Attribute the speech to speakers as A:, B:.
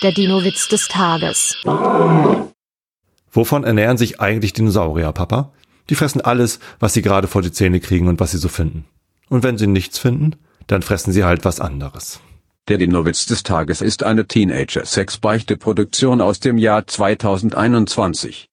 A: Der Dino-Witz des Tages.
B: Wovon ernähren sich eigentlich Dinosaurier, Papa? Die fressen alles, was sie gerade vor die Zähne kriegen und was sie so finden. Und wenn sie nichts finden, dann fressen sie halt was anderes.
C: Der Dino-Witz des Tages ist eine Teenager-Sex-Beichte-Produktion aus dem Jahr 2021.